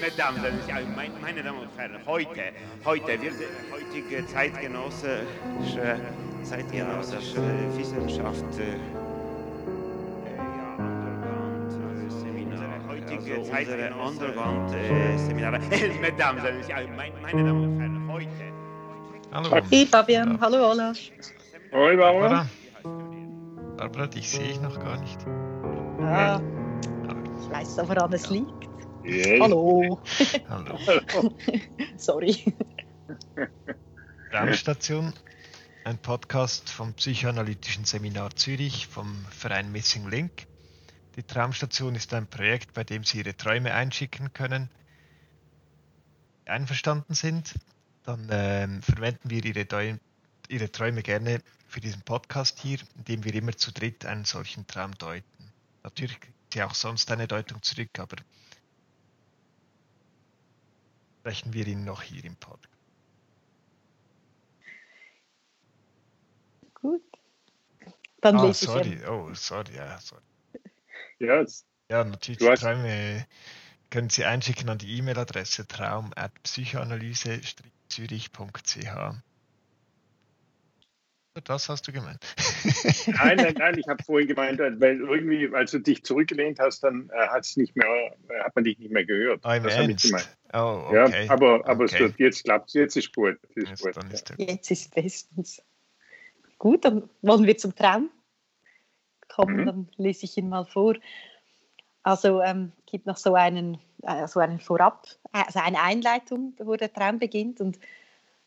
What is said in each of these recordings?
Mesdames, meine Damen und Herren, heute, heute wird heutige zeitgenössische, zeitgenössische Wissenschaft äh, heutige Zeit Underground-Seminare. Mesdames, meine Damen und Herren, heute. Hallo. Hey Fabian, hallo Olaf. Hoi Barbara. Barbara, dich sehe ich noch gar nicht. Ja, ich weiß doch, woran es liegt. Yes. Hallo. Hallo. Sorry. Raumstation, ein Podcast vom Psychoanalytischen Seminar Zürich vom Verein Missing Link. Die Traumstation ist ein Projekt, bei dem Sie Ihre Träume einschicken können. Einverstanden sind, dann ähm, verwenden wir Ihre, Ihre Träume gerne für diesen Podcast hier, indem wir immer zu dritt einen solchen Traum deuten. Natürlich gibt ja auch sonst eine Deutung zurück, aber sprechen wir ihn noch hier im Podcast. Gut. Dann ah, sorry, oh, sorry, ja, sorry. Ja, ja natürlich. Du Träume können Sie einschicken an die E-Mail-Adresse traum.psychoanalyse-zürich.ch. Das hast du gemeint. nein, nein, nein, ich habe vorhin gemeint, weil irgendwie, als du dich zurückgelehnt hast, dann äh, hat's nicht mehr, äh, hat man dich nicht mehr gehört. Oh, das habe ich gemeint. Oh, okay. Ja, aber, aber okay. es jetzt klappt jetzt ist gut. Ist jetzt, gut. Ist jetzt ist bestens. Gut, dann wollen wir zum Traum kommen, mhm. dann lese ich ihn mal vor. Also ähm, gibt noch so einen, äh, so einen Vorab, also eine Einleitung, wo der Traum beginnt und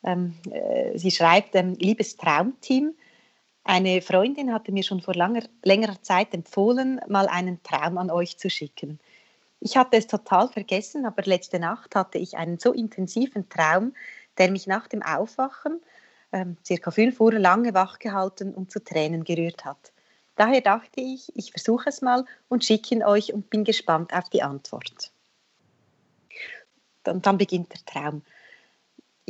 ähm, äh, sie schreibt, ähm, liebes Traumteam, eine Freundin hatte mir schon vor langer, längerer Zeit empfohlen, mal einen Traum an euch zu schicken. Ich hatte es total vergessen, aber letzte Nacht hatte ich einen so intensiven Traum, der mich nach dem Aufwachen, ähm, circa fünf Uhr lange wachgehalten und zu Tränen gerührt hat. Daher dachte ich, ich versuche es mal und schicke ihn euch und bin gespannt auf die Antwort. Und dann beginnt der Traum.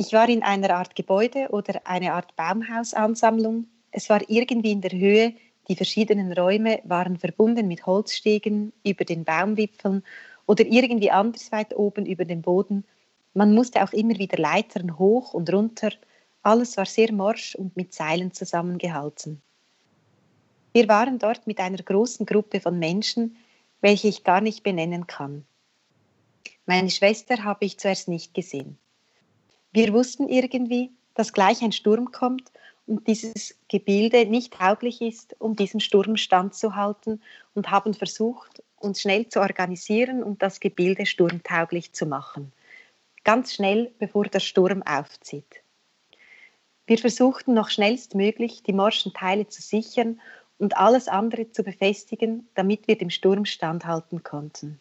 Ich war in einer Art Gebäude oder eine Art Baumhausansammlung. Es war irgendwie in der Höhe, die verschiedenen Räume waren verbunden mit Holzstegen über den Baumwipfeln oder irgendwie anders weit oben über dem Boden. Man musste auch immer wieder Leitern hoch und runter. Alles war sehr morsch und mit Seilen zusammengehalten. Wir waren dort mit einer großen Gruppe von Menschen, welche ich gar nicht benennen kann. Meine Schwester habe ich zuerst nicht gesehen. Wir wussten irgendwie, dass gleich ein Sturm kommt und dieses Gebilde nicht tauglich ist, um diesen Sturm standzuhalten und haben versucht, uns schnell zu organisieren und das Gebilde sturmtauglich zu machen. Ganz schnell, bevor der Sturm aufzieht. Wir versuchten noch schnellstmöglich, die morschen Teile zu sichern und alles andere zu befestigen, damit wir dem Sturm standhalten konnten.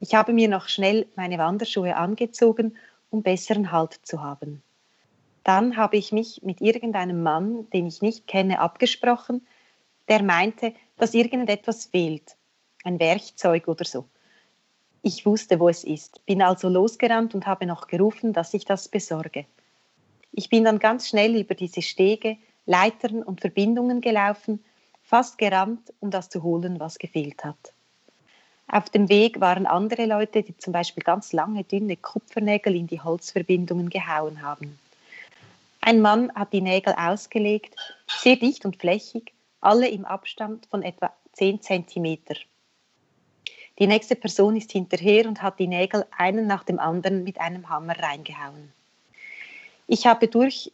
Ich habe mir noch schnell meine Wanderschuhe angezogen um besseren Halt zu haben. Dann habe ich mich mit irgendeinem Mann, den ich nicht kenne, abgesprochen, der meinte, dass irgendetwas fehlt, ein Werkzeug oder so. Ich wusste, wo es ist, bin also losgerannt und habe noch gerufen, dass ich das besorge. Ich bin dann ganz schnell über diese Stege, Leitern und Verbindungen gelaufen, fast gerannt, um das zu holen, was gefehlt hat. Auf dem Weg waren andere Leute, die zum Beispiel ganz lange, dünne Kupfernägel in die Holzverbindungen gehauen haben. Ein Mann hat die Nägel ausgelegt, sehr dicht und flächig, alle im Abstand von etwa 10 cm. Die nächste Person ist hinterher und hat die Nägel einen nach dem anderen mit einem Hammer reingehauen. Ich habe durch,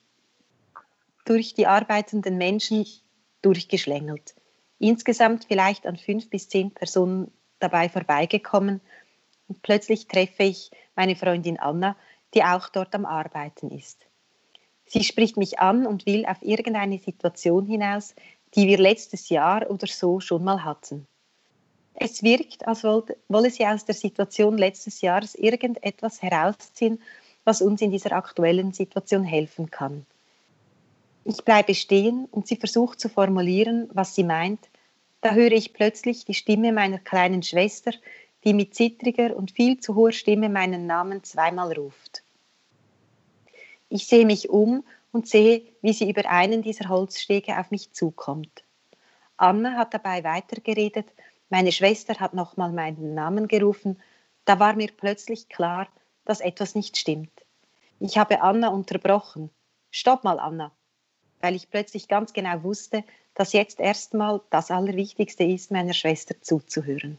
durch die arbeitenden Menschen durchgeschlängelt. Insgesamt vielleicht an fünf bis zehn Personen dabei vorbeigekommen und plötzlich treffe ich meine Freundin Anna, die auch dort am Arbeiten ist. Sie spricht mich an und will auf irgendeine Situation hinaus, die wir letztes Jahr oder so schon mal hatten. Es wirkt, als wolle sie aus der Situation letztes Jahres irgendetwas herausziehen, was uns in dieser aktuellen Situation helfen kann. Ich bleibe stehen und sie versucht zu formulieren, was sie meint, da höre ich plötzlich die Stimme meiner kleinen Schwester, die mit zittriger und viel zu hoher Stimme meinen Namen zweimal ruft. Ich sehe mich um und sehe, wie sie über einen dieser Holzstege auf mich zukommt. Anna hat dabei weitergeredet, meine Schwester hat nochmal meinen Namen gerufen. Da war mir plötzlich klar, dass etwas nicht stimmt. Ich habe Anna unterbrochen. Stopp mal, Anna, weil ich plötzlich ganz genau wusste, dass jetzt erstmal das Allerwichtigste ist, meiner Schwester zuzuhören.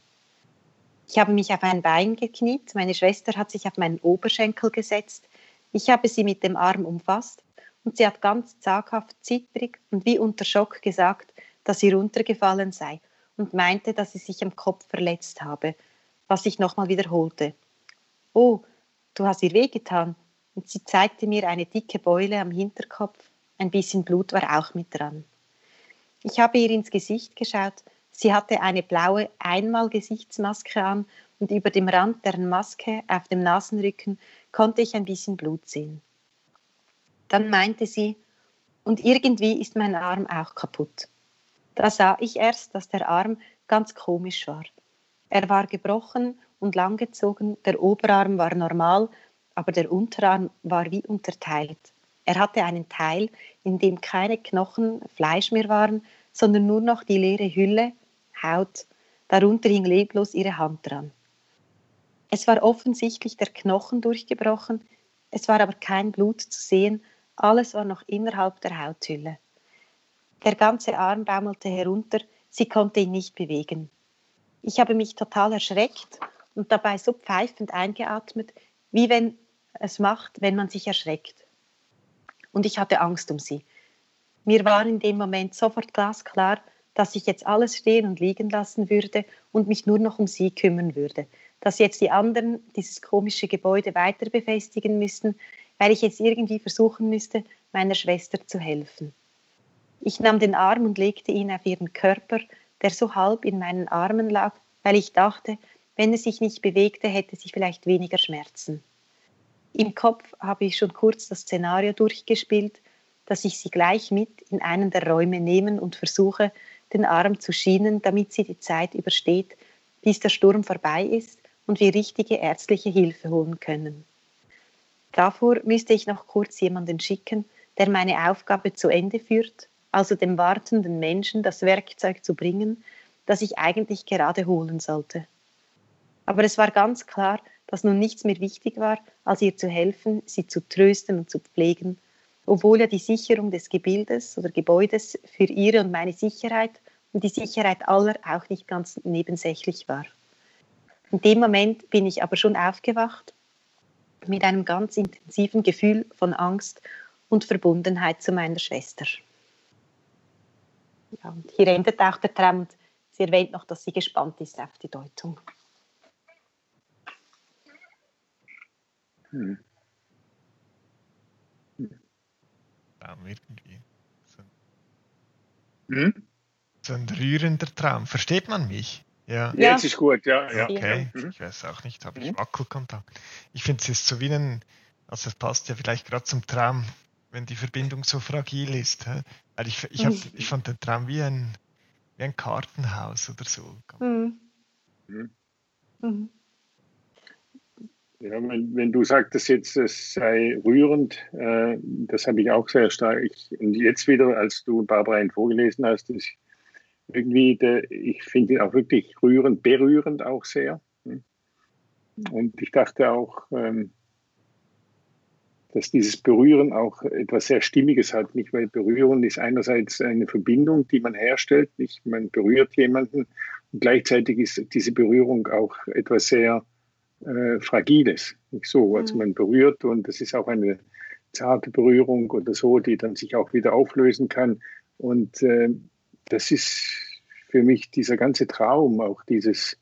Ich habe mich auf ein Bein gekniet, meine Schwester hat sich auf meinen Oberschenkel gesetzt, ich habe sie mit dem Arm umfasst und sie hat ganz zaghaft, zittrig und wie unter Schock gesagt, dass sie runtergefallen sei und meinte, dass sie sich am Kopf verletzt habe, was ich nochmal wiederholte. Oh, du hast ihr wehgetan. Und sie zeigte mir eine dicke Beule am Hinterkopf. Ein bisschen Blut war auch mit dran. Ich habe ihr ins Gesicht geschaut. Sie hatte eine blaue Einmalgesichtsmaske an und über dem Rand deren Maske auf dem Nasenrücken konnte ich ein bisschen Blut sehen. Dann meinte sie, und irgendwie ist mein Arm auch kaputt. Da sah ich erst, dass der Arm ganz komisch war. Er war gebrochen und langgezogen, der Oberarm war normal, aber der Unterarm war wie unterteilt. Er hatte einen Teil, in dem keine Knochen, Fleisch mehr waren, sondern nur noch die leere Hülle, Haut. Darunter hing leblos ihre Hand dran. Es war offensichtlich der Knochen durchgebrochen, es war aber kein Blut zu sehen, alles war noch innerhalb der Hauthülle. Der ganze Arm baumelte herunter, sie konnte ihn nicht bewegen. Ich habe mich total erschreckt und dabei so pfeifend eingeatmet, wie wenn es macht, wenn man sich erschreckt und ich hatte Angst um sie. Mir war in dem Moment sofort glasklar, dass ich jetzt alles stehen und liegen lassen würde und mich nur noch um sie kümmern würde. Dass jetzt die anderen dieses komische Gebäude weiter befestigen müssten, weil ich jetzt irgendwie versuchen müsste, meiner Schwester zu helfen. Ich nahm den Arm und legte ihn auf ihren Körper, der so halb in meinen Armen lag, weil ich dachte, wenn er sich nicht bewegte, hätte sie vielleicht weniger Schmerzen. Im Kopf habe ich schon kurz das Szenario durchgespielt, dass ich sie gleich mit in einen der Räume nehmen und versuche, den Arm zu schienen, damit sie die Zeit übersteht, bis der Sturm vorbei ist und wir richtige ärztliche Hilfe holen können. Davor müsste ich noch kurz jemanden schicken, der meine Aufgabe zu Ende führt, also dem wartenden Menschen das Werkzeug zu bringen, das ich eigentlich gerade holen sollte. Aber es war ganz klar, dass nun nichts mehr wichtig war, als ihr zu helfen, sie zu trösten und zu pflegen, obwohl ja die Sicherung des Gebildes oder Gebäudes für ihre und meine Sicherheit und die Sicherheit aller auch nicht ganz nebensächlich war. In dem Moment bin ich aber schon aufgewacht mit einem ganz intensiven Gefühl von Angst und Verbundenheit zu meiner Schwester. Ja, und hier endet auch der Traum und sie erwähnt noch, dass sie gespannt ist auf die Deutung. Hm. Traum irgendwie. So ein, hm? so ein rührender Traum. Versteht man mich? Ja. ja. Jetzt ist gut, ja. ja. Okay, mhm. ich weiß auch nicht, habe ich mhm. Wackelkontakt. Ich finde es ist so wie ein, also es passt ja vielleicht gerade zum Traum, wenn die Verbindung so fragil ist. Hä? Weil ich, ich, hab, mhm. ich fand den Traum wie ein, wie ein Kartenhaus oder so. Mhm. Mhm. Ja, wenn, wenn, du sagtest jetzt, es sei rührend, äh, das habe ich auch sehr stark. Ich, und jetzt wieder, als du Barbara ihn vorgelesen hast, ist irgendwie, der, ich finde ihn auch wirklich rührend, berührend auch sehr. Und ich dachte auch, ähm, dass dieses Berühren auch etwas sehr Stimmiges hat, nicht? Weil Berühren ist einerseits eine Verbindung, die man herstellt, nicht? Man berührt jemanden und gleichzeitig ist diese Berührung auch etwas sehr äh, Fragiles. Nicht so, also mhm. man berührt und das ist auch eine zarte Berührung oder so, die dann sich auch wieder auflösen kann. Und äh, das ist für mich dieser ganze Traum, auch dieses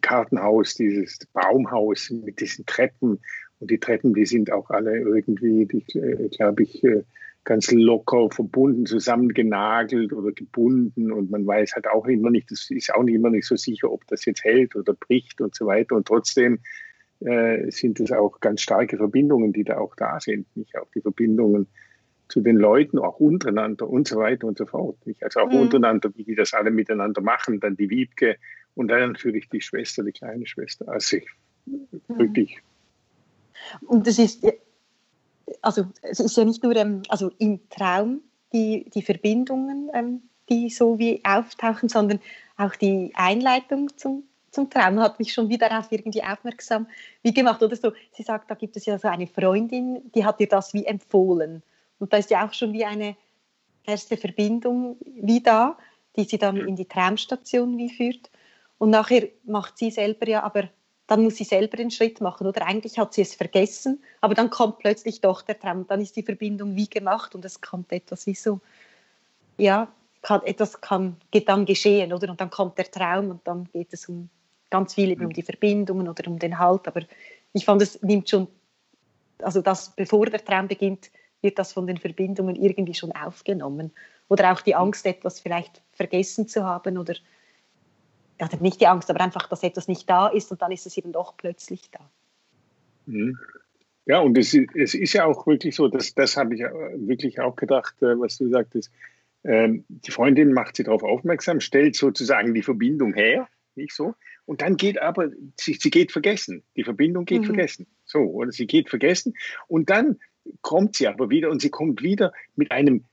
Kartenhaus, dieses Baumhaus mit diesen Treppen. Und die Treppen, die sind auch alle irgendwie, äh, glaube ich, äh, ganz locker verbunden, zusammengenagelt oder gebunden und man weiß halt auch immer nicht, das ist auch nicht immer nicht so sicher, ob das jetzt hält oder bricht und so weiter und trotzdem äh, sind es auch ganz starke Verbindungen, die da auch da sind, nicht auch die Verbindungen zu den Leuten, auch untereinander und so weiter und so fort. Nicht? Also auch mhm. untereinander, wie die das alle miteinander machen, dann die Wiebke und dann natürlich die Schwester, die kleine Schwester. Also ich, mhm. wirklich. Und das ist also es ist ja nicht nur ähm, also im Traum die, die Verbindungen ähm, die so wie auftauchen, sondern auch die Einleitung zum, zum Traum hat mich schon wieder auf irgendwie aufmerksam wie gemacht. Oder so, sie sagt, da gibt es ja so eine Freundin, die hat dir das wie empfohlen. Und da ist ja auch schon wie eine erste Verbindung wie da, die sie dann in die Traumstation wie führt. Und nachher macht sie selber ja, aber dann muss sie selber den Schritt machen. Oder eigentlich hat sie es vergessen, aber dann kommt plötzlich doch der Traum. Dann ist die Verbindung wie gemacht und es kommt etwas wie so, ja, kann, etwas kann dann geschehen, oder? Und dann kommt der Traum und dann geht es um ganz viel eben um die Verbindungen oder um den Halt. Aber ich fand, es nimmt schon, also das, bevor der Traum beginnt, wird das von den Verbindungen irgendwie schon aufgenommen. Oder auch die Angst, etwas vielleicht vergessen zu haben oder ja, nicht die Angst, aber einfach, dass etwas nicht da ist und dann ist es eben doch plötzlich da. Mhm. Ja, und es, es ist ja auch wirklich so, dass, das habe ich wirklich auch gedacht, äh, was du sagtest. Ähm, die Freundin macht sie darauf aufmerksam, stellt sozusagen die Verbindung her, nicht so. Und dann geht aber, sie, sie geht vergessen. Die Verbindung geht mhm. vergessen. So, oder sie geht vergessen. Und dann kommt sie aber wieder und sie kommt wieder mit einem,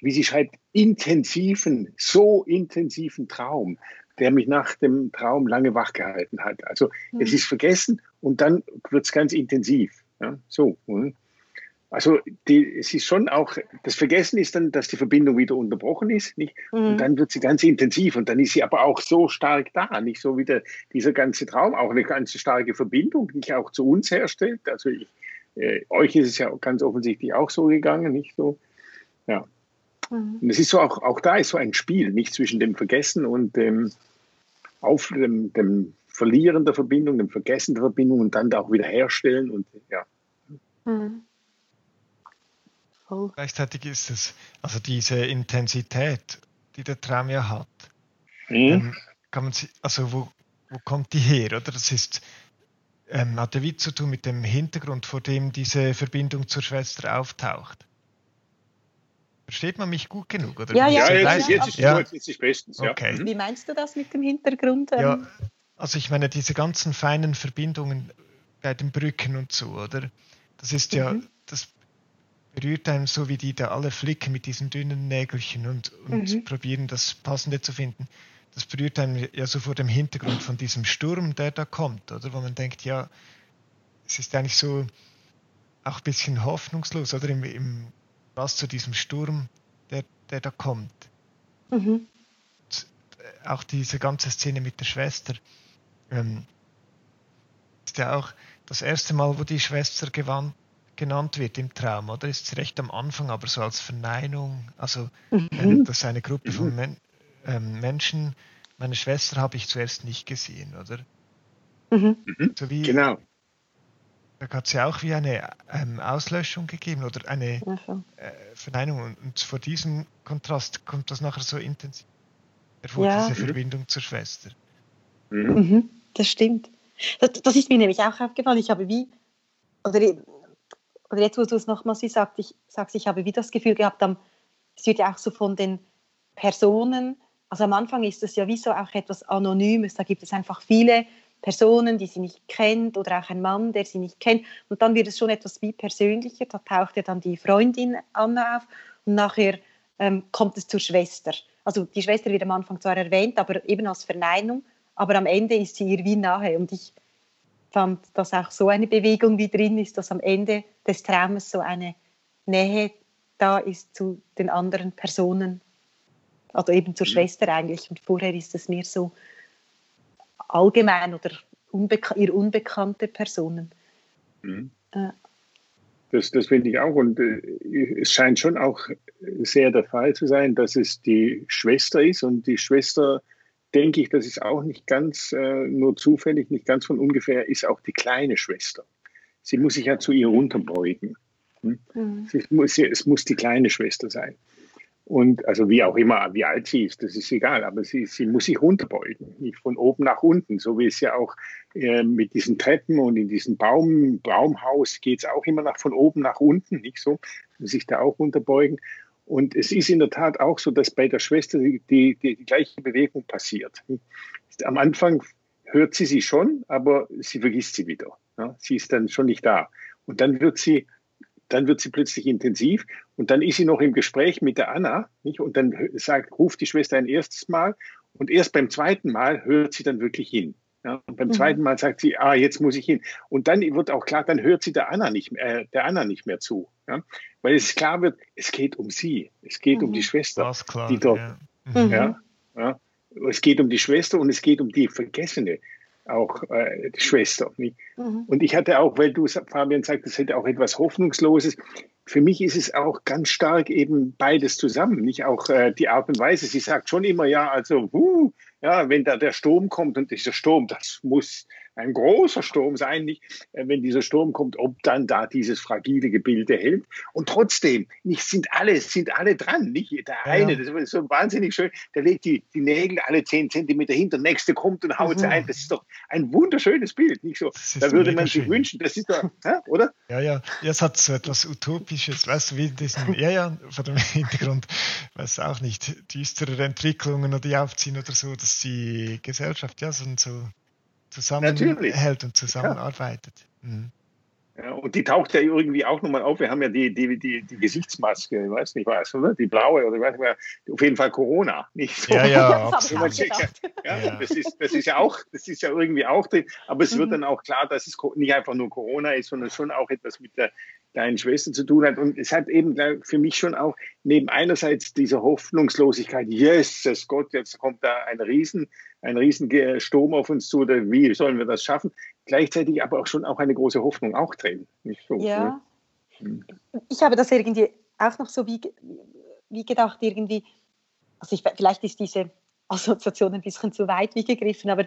wie sie schreibt, intensiven, so intensiven Traum, der mich nach dem Traum lange wach gehalten hat. Also mhm. es ist vergessen und dann wird es ganz intensiv. Ja, so. Hm. Also die, es ist schon auch, das Vergessen ist dann, dass die Verbindung wieder unterbrochen ist, nicht? Mhm. Und dann wird sie ganz intensiv und dann ist sie aber auch so stark da, nicht so wie der, dieser ganze Traum, auch eine ganz starke Verbindung, die auch zu uns herstellt. Also ich, äh, euch ist es ja ganz offensichtlich auch so gegangen, nicht so. Ja. Mhm. Und es ist so auch, auch da ist so ein Spiel, nicht zwischen dem Vergessen und dem, auf, dem, dem Verlieren der Verbindung, dem Vergessen der Verbindung und dann da auch wieder herstellen und ja. Mhm. Voll. Gleichzeitig ist es, also diese Intensität, die der Traum ja hat, mhm. ähm, kann man sie, also wo, wo kommt die her, oder? Das ist, ähm, hat ja wie zu tun mit dem Hintergrund, vor dem diese Verbindung zur Schwester auftaucht. Versteht man mich gut genug? Oder ja, ja, ja, jetzt, jetzt, ist ja. jetzt ist bestens. Ja. Okay. Wie meinst du das mit dem Hintergrund? Ähm? Ja, also ich meine, diese ganzen feinen Verbindungen bei den Brücken und so, oder? Das ist ja, mhm. das berührt einem so wie die da alle flicken mit diesen dünnen Nägelchen und, und mhm. probieren das Passende zu finden. Das berührt einem ja so vor dem Hintergrund von diesem Sturm, der da kommt, oder? Wo man denkt, ja, es ist eigentlich so auch ein bisschen hoffnungslos, oder? Im, im was zu diesem Sturm, der, der da kommt. Mhm. Auch diese ganze Szene mit der Schwester. Ähm, ist ja auch das erste Mal, wo die Schwester gewandt genannt wird im Traum, oder? Ist es recht am Anfang, aber so als Verneinung. Also, mhm. das ist eine Gruppe von. Men ähm, Menschen. Meine Schwester habe ich zuerst nicht gesehen, oder? Mhm. mhm. So wie, genau. Da hat es ja auch wie eine ähm, Auslöschung gegeben oder eine äh, Verneinung. Und, und, vor diesem Kontrast kommt das nachher so intensiv hervor, ja. diese Verbindung zur Schwester. Mhm. Das stimmt. Das, das, ist mir nämlich auch aufgefallen. Ich habe wie, oder oder jetzt, wo du es nochmal sagst, ich, sagst, ich habe wieder das Gefühl gehabt, es wird ja auch so von den Personen, also am Anfang ist es ja wie so auch etwas Anonymes, da gibt es einfach viele Personen, die sie nicht kennt oder auch ein Mann, der sie nicht kennt und dann wird es schon etwas wie persönlicher, da taucht ja dann die Freundin Anna auf und nachher ähm, kommt es zur Schwester. Also die Schwester wird am Anfang zwar erwähnt, aber eben als Verneinung, aber am Ende ist sie ihr wie nahe und ich fand, dass auch so eine Bewegung wie drin ist, dass am Ende des Traumes so eine Nähe da ist zu den anderen Personen, also eben zur mhm. Schwester eigentlich. Und vorher ist es mehr so allgemein oder unbeka ihr unbekannte Personen. Mhm. Äh. Das, das finde ich auch. Und äh, es scheint schon auch sehr der Fall zu sein, dass es die Schwester ist und die Schwester denke ich, das ist auch nicht ganz äh, nur zufällig, nicht ganz von ungefähr, ist auch die kleine Schwester. Sie muss sich ja zu ihr runterbeugen. Hm? Mhm. Muss, es muss die kleine Schwester sein. Und also wie auch immer, wie alt sie ist, das ist egal, aber sie, sie muss sich runterbeugen, nicht von oben nach unten, so wie es ja auch äh, mit diesen Treppen und in diesem Baum, Baumhaus geht es auch immer nach von oben nach unten, nicht so, sich da auch runterbeugen. Und es ist in der Tat auch so, dass bei der Schwester die, die, die gleiche Bewegung passiert. Am Anfang hört sie sie schon, aber sie vergisst sie wieder. Ja, sie ist dann schon nicht da. Und dann wird sie dann wird sie plötzlich intensiv und dann ist sie noch im Gespräch mit der Anna nicht? und dann sagt, ruft die Schwester ein erstes Mal und erst beim zweiten Mal hört sie dann wirklich hin. Ja, und beim mhm. zweiten Mal sagt sie, ah, jetzt muss ich hin. Und dann wird auch klar, dann hört sie der Anna nicht mehr, äh, der Anna nicht mehr zu. Ja? Weil es klar wird, es geht um sie. Es geht mhm. um die Schwester. Klar, die dort, ja. Mhm. Ja, ja, Es geht um die Schwester und es geht um die Vergessene, auch äh, die Schwester. Mhm. Und ich hatte auch, weil du, Fabian, sagst, es hätte auch etwas Hoffnungsloses. Für mich ist es auch ganz stark eben beides zusammen, nicht auch äh, die Art und Weise. Sie sagt schon immer, ja, also, huh, ja, wenn da der Sturm kommt und dieser Sturm, das muss ein großer Sturm sein, nicht, äh, wenn dieser Sturm kommt, ob dann da dieses fragile Gebilde hält. Und trotzdem, nicht sind alle, sind alle dran, nicht der eine, ja. das ist so wahnsinnig schön, der legt die, die Nägel alle zehn Zentimeter hin, der nächste kommt und haut mhm. sie ein. Das ist doch ein wunderschönes Bild, nicht so. Da würde man sich schön. wünschen, das ist doch, oder? Ja, ja, ja, es hat so etwas Utopisches, weißt du, wie diesen, ja, ja, vor dem Hintergrund, weiß auch nicht, düstere Entwicklungen oder die aufziehen oder so, dass die Gesellschaft ja so, so zusammenhält und zusammenarbeitet. Ja. Mhm. Ja, und die taucht ja irgendwie auch nochmal auf. Wir haben ja die, die, die, die Gesichtsmaske, ich weiß nicht was, oder? Die blaue oder ich weiß nicht mehr. Auf jeden Fall Corona. Nicht so. Ja, ja, absolut. Ja, ja, Das, ist, das ist ja auch, das ist ja irgendwie auch drin. Aber es mhm. wird dann auch klar, dass es nicht einfach nur Corona ist, sondern schon auch etwas mit der kleinen Schwester zu tun hat. Und es hat eben für mich schon auch neben einerseits dieser Hoffnungslosigkeit, Jesus Gott, jetzt kommt da ein Riesen, ein Riesensturm auf uns zu, oder wie sollen wir das schaffen? Gleichzeitig aber auch schon auch eine große Hoffnung auch drin. So, ja. Ne? Ich habe das irgendwie auch noch so wie, wie gedacht, irgendwie, also ich, vielleicht ist diese Assoziation ein bisschen zu weit wie gegriffen, aber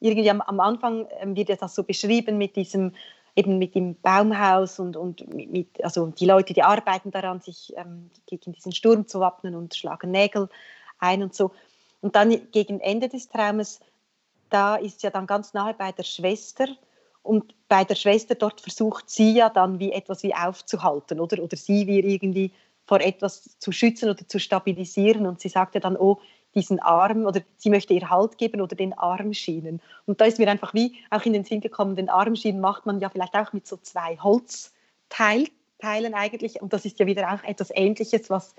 irgendwie am, am Anfang ähm, wird das so beschrieben mit diesem eben mit dem Baumhaus und, und mit, also die Leute, die arbeiten daran, sich ähm, gegen diesen Sturm zu wappnen und schlagen Nägel ein und so. Und dann gegen Ende des Traumes, da ist ja dann ganz nahe bei der Schwester und bei der Schwester dort versucht sie ja dann wie etwas wie aufzuhalten, oder? Oder sie wie irgendwie vor etwas zu schützen oder zu stabilisieren und sie sagt ja dann, oh, diesen Arm oder sie möchte ihr Halt geben oder den Armschienen. Und da ist mir einfach wie auch in den Sinn gekommen, den Armschienen macht man ja vielleicht auch mit so zwei Holzteilen eigentlich. Und das ist ja wieder auch etwas Ähnliches, was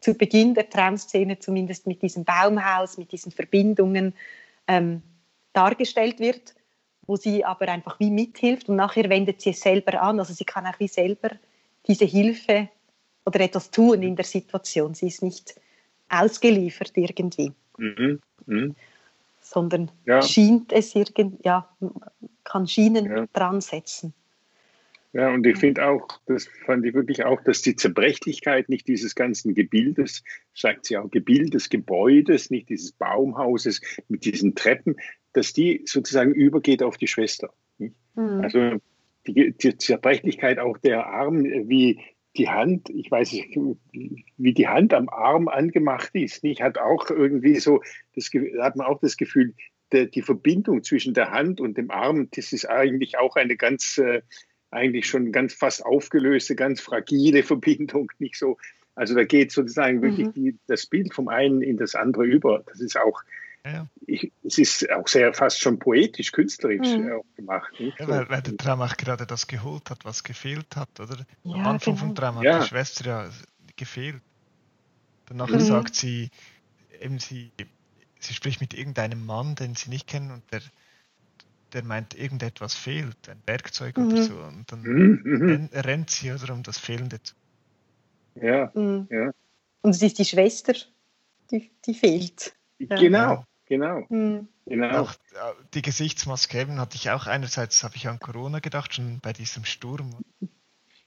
zu Beginn der Traumszene zumindest mit diesem Baumhaus, mit diesen Verbindungen ähm, dargestellt wird, wo sie aber einfach wie mithilft und nachher wendet sie es selber an. Also sie kann auch wie selber diese Hilfe oder etwas tun in der Situation. Sie ist nicht ausgeliefert irgendwie. Mhm. Mhm. Sondern ja. schient es irgendwie, ja, kann Schienen ja. dran setzen. Ja, und ich finde auch, das fand ich wirklich auch, dass die Zerbrechlichkeit nicht dieses ganzen Gebildes, sagt sie auch, Gebild des Gebäudes, nicht dieses Baumhauses mit diesen Treppen, dass die sozusagen übergeht auf die Schwester. Mhm. Also die, die, Zerbrechlichkeit auch der Arm, wie die Hand, ich weiß nicht, wie die Hand am Arm angemacht ist, nicht? Hat auch irgendwie so, das hat man auch das Gefühl, der, die Verbindung zwischen der Hand und dem Arm, das ist eigentlich auch eine ganz, äh, eigentlich schon ganz fast aufgelöste, ganz fragile Verbindung, nicht so. Also da geht sozusagen wirklich mhm. die, das Bild vom einen in das andere über. Das ist auch, ja. Ich, es ist auch sehr fast schon poetisch, künstlerisch mhm. gemacht. Ja, weil, weil, der Traum auch gerade das geholt hat, was gefehlt hat, oder? Ja, Am Anfang genau. vom Traum hat ja. die Schwester ja gefehlt. Danach mhm. sagt sie, eben sie, sie spricht mit irgendeinem Mann, den sie nicht kennen und der, der meint, irgendetwas fehlt, ein Werkzeug mhm. oder so. Und dann mhm. mhm. rennt sie oder um das Fehlende zu. Ja, mhm. ja. Und es ist die Schwester, die, die fehlt. Genau, Genau. Mhm. genau. Auch die Gesichtsmaske eben hatte ich auch einerseits habe ich an Corona gedacht, schon bei diesem Sturm.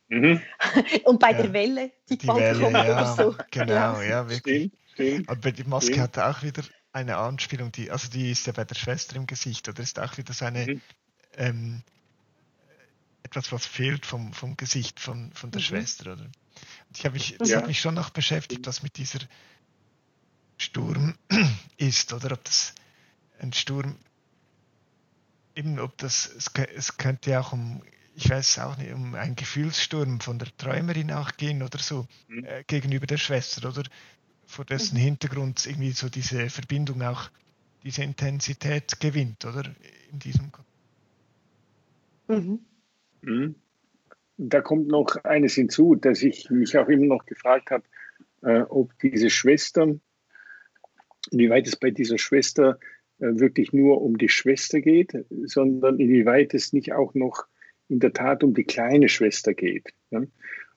Mhm. Und bei ja. der Welle, die, die Welle, kommt ja, so. Genau, ja, wirklich. Stimmt, stimmt, Aber die Maske stimmt. hatte auch wieder eine Anspielung, die, also die ist ja bei der Schwester im Gesicht, oder ist auch wieder so eine mhm. ähm, etwas, was fehlt vom, vom Gesicht von, von der mhm. Schwester, oder? Und ich habe mich, das ja. hat mich schon noch beschäftigt, was mit dieser Sturm ist oder ob das ein Sturm eben ob das es, es könnte ja auch um ich weiß auch nicht um einen Gefühlssturm von der Träumerin auch gehen oder so mhm. äh, gegenüber der Schwester oder vor dessen mhm. Hintergrund irgendwie so diese Verbindung auch diese Intensität gewinnt oder in diesem mhm. Mhm. da kommt noch eines hinzu, dass ich mich auch immer noch gefragt habe, äh, ob diese Schwester, inwieweit es bei dieser Schwester äh, wirklich nur um die Schwester geht, sondern inwieweit es nicht auch noch in der Tat um die kleine Schwester geht.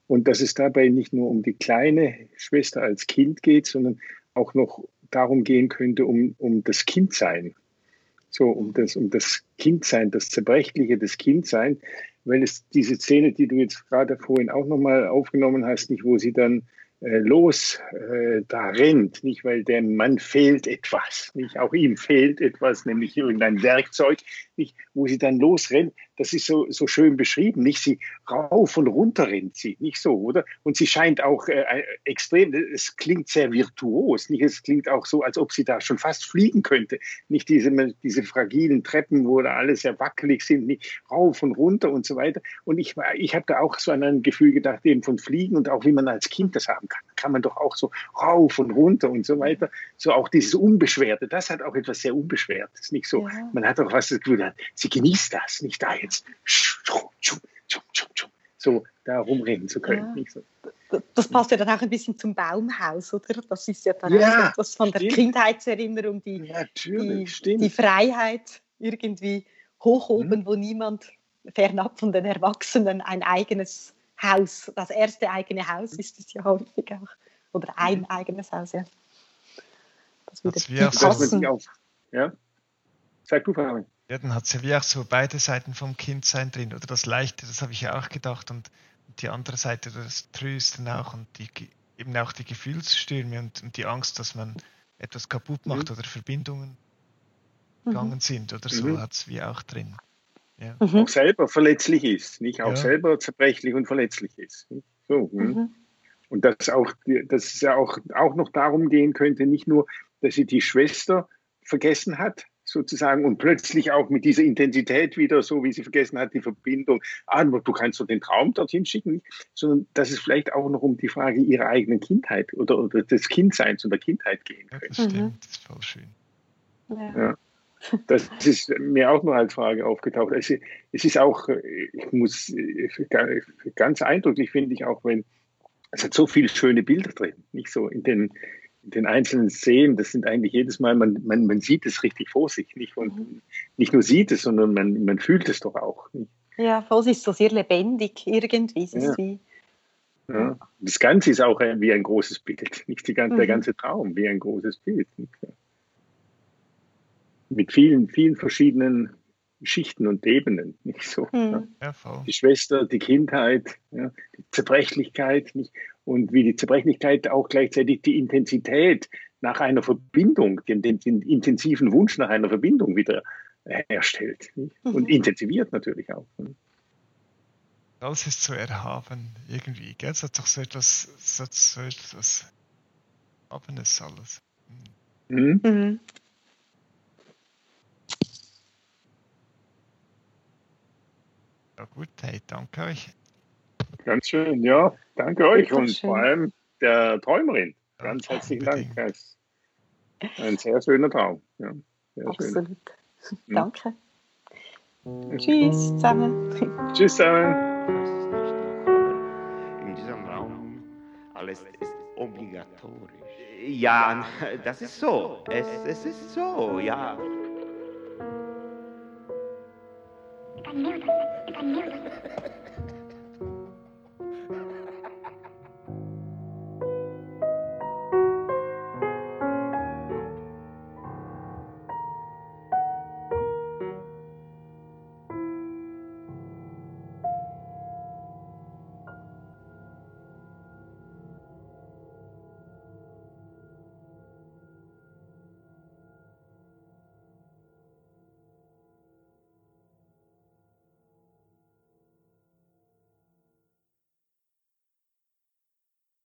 Und dass es dabei nicht nur um die kleine Schwester als Kind geht, sondern auch noch darum gehen könnte, um, um das Kindsein. So, um das, um das Kindsein, das Zerbrechliche des Kindsein, weil es diese Szene, die du jetzt gerade vorhin auch nochmal aufgenommen hast, nicht, wo sie dann los äh, da rennt, nicht weil der Mann fehlt etwas, nicht? Auch ihm fehlt etwas, nämlich irgendein Werkzeug, nicht? Wo sie dann losrennt, das ist so so schön beschrieben, nicht sie rauf und runter rennt sie, nicht so, oder? Und sie scheint auch äh, äh, extrem, es klingt sehr virtuos, nicht? Es klingt auch so, als ob sie da schon fast fliegen könnte, nicht diese diese fragilen Treppen, wo da alles sehr wackelig sind, nicht rauf und runter und so weiter. Und ich ich habe da auch so an ein Gefühl gedacht eben von Fliegen und auch wie man als Kind das haben kann, kann man doch auch so rauf und runter und so weiter. So auch dieses Unbeschwerte, das hat auch etwas sehr Unbeschwertes, nicht so. Ja. Man hat auch was das Gefühl, sie genießt das, nicht da jetzt so da rumreden zu können. Ja. So. Das passt ja dann auch ein bisschen zum Baumhaus, oder? Das ist ja dann ja, auch etwas von der stimmt. Kindheitserinnerung, die, die, die, Freiheit irgendwie hoch oben, mhm. wo niemand fernab von den Erwachsenen ein eigenes Haus, das erste eigene Haus ist es ja häufig auch. Oder ein mhm. eigenes Haus, ja. Das würde passen. Auch, ja? Sag du, Fabian. Ja, dann hat es ja wie auch so beide Seiten vom Kindsein drin. Oder das Leichte, das habe ich ja auch gedacht. Und die andere Seite, das Trösten auch und die, eben auch die Gefühlsstürme und, und die Angst, dass man etwas kaputt macht mhm. oder Verbindungen mhm. gegangen sind oder so, mhm. hat es wie auch drin. Ja. Mhm. Auch selber verletzlich ist, nicht? Auch ja. selber zerbrechlich und verletzlich ist. So, hm. mhm. Und dass auch, dass es ja auch, auch noch darum gehen könnte, nicht nur, dass sie die Schwester vergessen hat, sozusagen und plötzlich auch mit dieser Intensität wieder, so wie sie vergessen hat, die Verbindung, ah, du kannst doch den Traum dorthin schicken, sondern dass es vielleicht auch noch um die Frage ihrer eigenen Kindheit oder, oder des Kindseins und der Kindheit gehen könnte. Ja, das stimmt, das ist voll schön. Ja. Das ist mir auch noch als Frage aufgetaucht. Es, es ist auch, ich muss ganz eindrücklich finde ich auch, wenn es hat so viele schöne Bilder drin, nicht so in den in den einzelnen Szenen. Das sind eigentlich jedes Mal, man, man, man sieht es richtig vor sich, nicht und mhm. nicht nur sieht es, sondern man, man fühlt es doch auch. Nicht? Ja, voll ist so sehr lebendig irgendwie. Es ja. wie ja. Das Ganze ist auch wie ein großes Bild, nicht die ganze, mhm. der ganze Traum wie ein großes Bild. Nicht? mit vielen, vielen verschiedenen Schichten und Ebenen, nicht so. Mhm. Ja. Die Schwester, die Kindheit, ja, die Zerbrechlichkeit, nicht? und wie die Zerbrechlichkeit auch gleichzeitig die Intensität nach einer Verbindung, den, den, den intensiven Wunsch nach einer Verbindung wieder herstellt mhm. und intensiviert natürlich auch. Alles ist so erhaben irgendwie, gell? Es hat doch so etwas, so, so etwas Erhabenes alles. Mhm. Ja gut, hey, danke euch. Ganz schön, ja. Danke euch und schön. vor allem der Träumerin. Ganz ja, herzlichen unbedingt. Dank. Ein sehr schöner Traum. Ja, sehr Absolut. Schön. Danke. Ja. Tschüss zusammen. Tschüss zusammen. In diesem Raum alles ist obligatorisch. Ja, das ist so. Es, es ist so, ja. annem.